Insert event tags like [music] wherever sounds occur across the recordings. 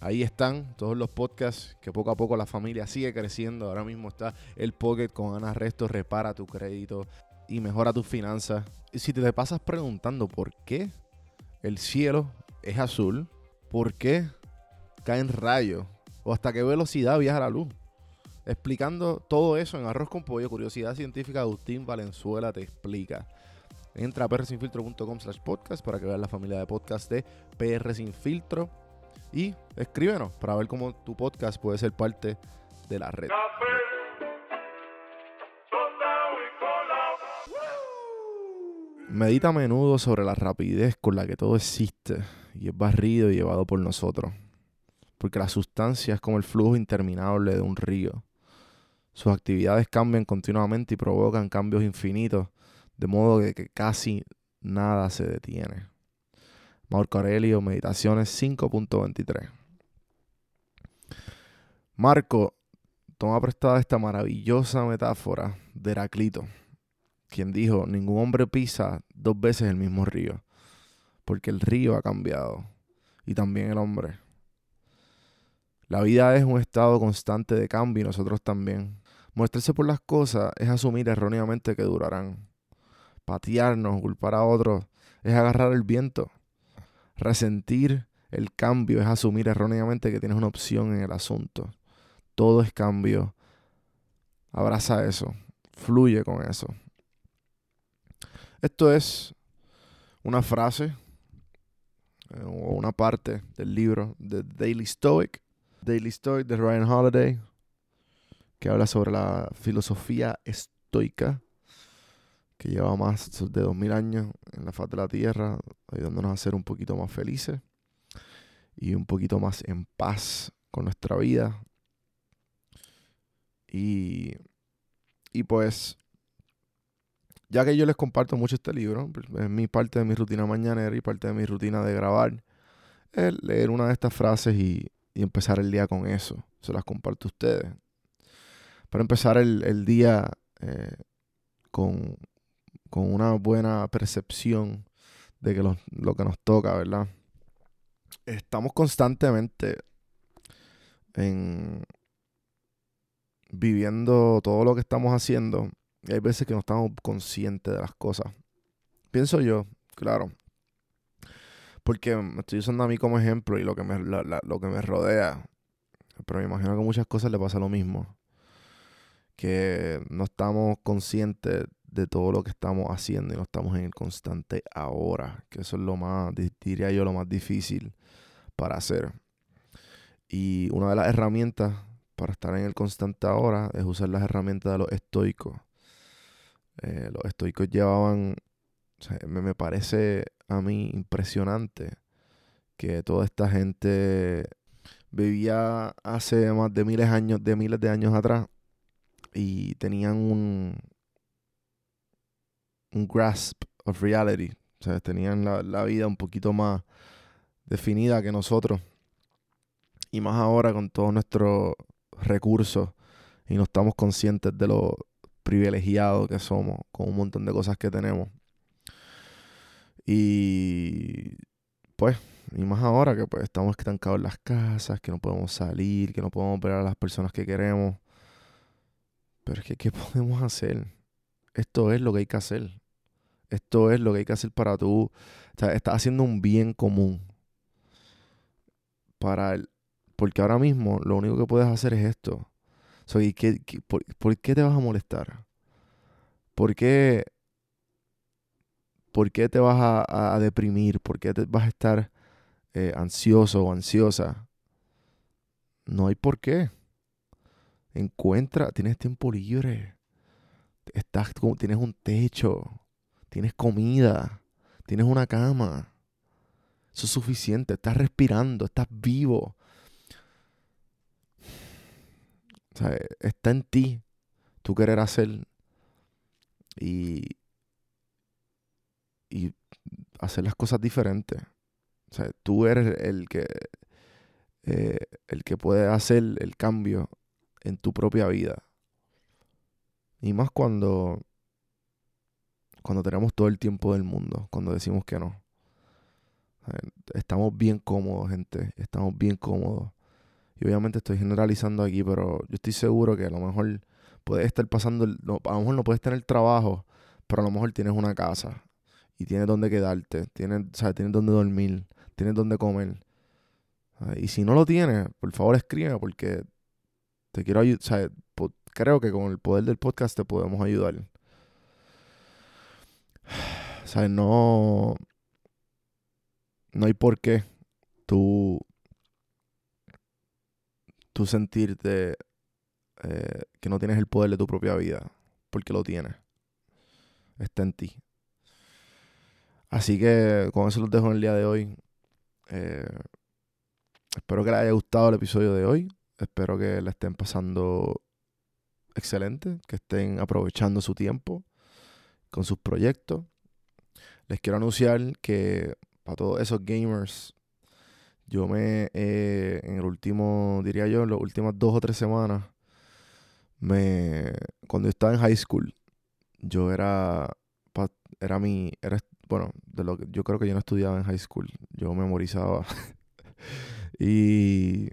ahí están todos los podcasts que poco a poco la familia sigue creciendo. Ahora mismo está el Pocket con Ana Resto, repara tu crédito y mejora tus finanzas. Y si te pasas preguntando por qué el cielo es azul, por qué caen rayos o hasta qué velocidad viaja la luz. Explicando todo eso en Arroz con Pollo, Curiosidad Científica, Agustín Valenzuela te explica. Entra a prsinfiltro.com slash podcast para que veas la familia de podcast de PR. Y escríbenos para ver cómo tu podcast puede ser parte de la red. Medita a menudo sobre la rapidez con la que todo existe y es barrido y llevado por nosotros. Porque la sustancia es como el flujo interminable de un río. Sus actividades cambian continuamente y provocan cambios infinitos, de modo que, casi nada se detiene. Marco Aurelio, Meditaciones 5.23. Marco toma prestada esta maravillosa metáfora de Heraclito, quien dijo, ningún hombre pisa dos veces el mismo río, porque el río ha cambiado, y también el hombre. La vida es un estado constante de cambio y nosotros también. Mostrarse por las cosas es asumir erróneamente que durarán. Patearnos, culpar a otros, es agarrar el viento. Resentir el cambio es asumir erróneamente que tienes una opción en el asunto. Todo es cambio. Abraza eso. Fluye con eso. Esto es una frase eh, o una parte del libro The Daily Stoic. Daily Stoic de Ryan Holiday, que habla sobre la filosofía estoica que lleva más de 2000 años en la faz de la tierra, ayudándonos a ser un poquito más felices y un poquito más en paz con nuestra vida. Y, y pues, ya que yo les comparto mucho este libro, es mi parte de mi rutina mañanera y parte de mi rutina de grabar, es leer una de estas frases y, y empezar el día con eso. Se las comparto a ustedes. Para empezar el, día eh, con con una buena percepción de que lo, que nos toca, ¿verdad? Estamos constantemente en viviendo todo lo que estamos haciendo y hay veces que no estamos conscientes de las cosas. Pienso yo, claro. Porque me estoy usando a mí como ejemplo y lo que me, lo que me rodea. Pero me imagino que muchas cosas le pasa lo mismo. Que no estamos conscientes de todo lo que estamos haciendo y no estamos en el constante ahora, que eso es lo más, diría yo, lo más difícil para hacer. Y una de las herramientas para estar en el constante ahora es usar las herramientas de los estoicos. Eh, los estoicos llevaban, me, me parece a mí impresionante que toda esta gente vivía hace más de miles años, de miles de años atrás y tenían un, un grasp of reality. O sea, tenían la, vida un poquito más definida que nosotros. Y más ahora con todos nuestros recursos y no estamos conscientes de lo privilegiados que somos con un montón de cosas que tenemos. Y pues, y más ahora que pues estamos estancados en las casas, que no podemos salir, que no podemos ver a las personas que queremos. Pero es que, ¿qué [laughs] podemos hacer? Esto es lo que hay que hacer. Esto es lo que hay que hacer para tú. O sea, estás haciendo un bien común. Para el, porque ahora mismo lo único que puedes hacer es esto. por, qué te vas a molestar? ¿Por qué, por qué te vas a, deprimir? ¿Por qué te vas a estar eh, ansioso o ansiosa? No hay por qué. Encuentra, tienes tiempo libre. Estás, tienes un techo. Tienes comida. Tienes una cama. Eso es suficiente. Estás respirando. Estás vivo. Está en ti tú querer hacer y, y hacer las cosas diferentes. O sea, tú eres el que, eh, el que puede hacer el cambio en tu propia vida. Y más cuando, cuando tenemos todo el tiempo del mundo, cuando decimos que no. Estamos bien cómodos, gente. Estamos bien cómodos. Y obviamente estoy generalizando aquí, pero yo estoy seguro que a lo mejor puedes estar pasando, a lo mejor no puedes tener trabajo, pero a lo mejor tienes una casa y tienes donde quedarte, tienes, ¿sabes? tienes donde dormir, tienes donde comer. Y si no lo tienes, por favor escribe porque te quiero ayudar. Creo que con el poder del podcast te podemos ayudar. [sighs] ¿Sabes? No. No hay por qué tú tú sentirte eh, que no tienes el poder de tu propia vida, porque lo tienes. Está en ti. Así que con eso los dejo en el día de hoy. Eh, espero que les haya gustado el episodio de hoy. Espero que le estén pasando excelente, que estén aprovechando su tiempo con sus proyectos. Les quiero anunciar que para todos esos gamers yo me, eh, en el último, diría yo, en las últimas dos o tres semanas, me, cuando estaba en high school, yo era, era mi, era, bueno, de lo que, yo creo que yo no estudiaba en high school, yo memorizaba. [laughs] y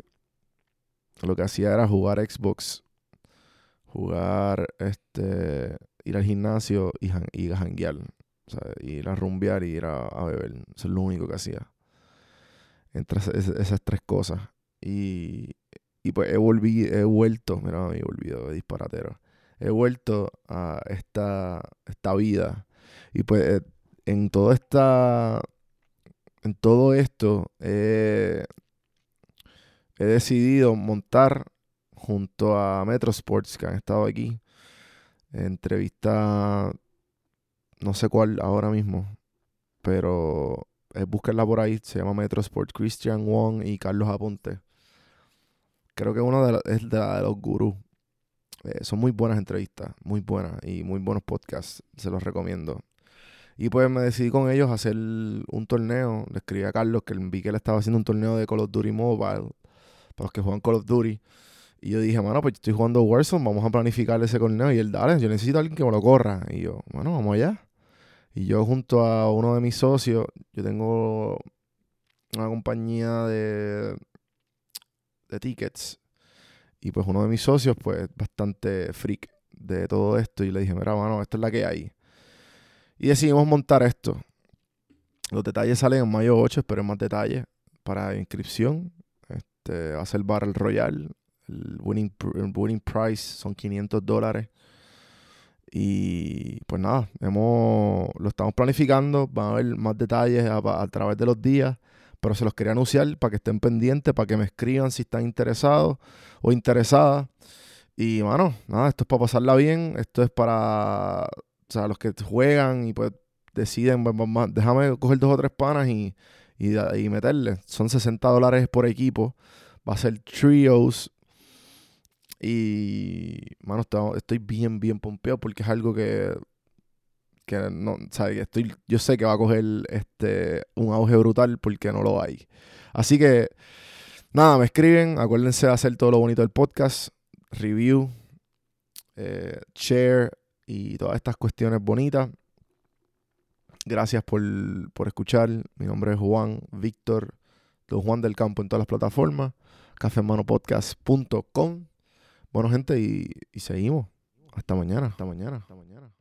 lo que hacía era jugar Xbox, jugar, este, ir al gimnasio y, a janguear, o sea, ir a rumbear y ir a, beber. Eso es lo único que hacía entre esas, tres cosas. Y, y pues he, volví, he vuelto, mira, me olvidado de disparatero. He vuelto a esta, esta vida. Y pues eh, en todo esta. En todo esto he decidido montar junto a Metro Sports que han estado aquí. Entrevista. No sé cuál ahora mismo. Pero búsquenla por ahí, se llama Metro Sport, Christian Wong y Carlos Aponte. Creo que uno de es de, los gurús. Eh, son muy buenas entrevistas, muy buenas y muy buenos podcasts, se los recomiendo. Y pues me decidí con ellos hacer un torneo. Le escribí a Carlos que vi que él estaba haciendo un torneo de Call of Duty Mobile para los que juegan Call of Duty. Y yo dije, mano, pues estoy jugando Warzone, vamos a planificar ese torneo. Y él, dale, yo necesito a alguien que me lo corra. Y yo, bueno, vamos allá. Y yo junto a uno de mis socios, yo tengo una compañía de, de tickets. Y pues uno de mis socios, pues bastante freak de todo esto. Y le dije, mira, mano, esto es la que hay. Y decidimos montar esto. Los detalles salen en mayo 8, espero más detalles para inscripción. Este, hacer el Battle Royale. El winning, winning price son 500 dólares. Y pues nada, hemos, lo estamos planificando, van a haber más detalles a, través de los días, pero se los quería anunciar para que estén pendientes, para que me escriban si están interesados o interesadas. Y bueno, nada, esto es para pasarla bien, esto es para o los que juegan y pues deciden, pues, déjame coger dos o tres panas y, y, meterle. Son 60 dólares por equipo, va a ser trios, y, mano, estoy bien, bien pompeado porque es algo que, que no, ¿sabes? Estoy, yo sé que va a coger este, un auge brutal porque no lo hay. Así que, nada, me escriben. Acuérdense de hacer todo lo bonito del podcast. Review, eh, share y todas estas cuestiones bonitas. Gracias por, por escuchar. Mi nombre es Juan Víctor, Don Juan del Campo en todas las plataformas. cafemanopodcast.com. Bueno, gente, y, y seguimos. Hasta mañana. Hasta mañana. Hasta mañana.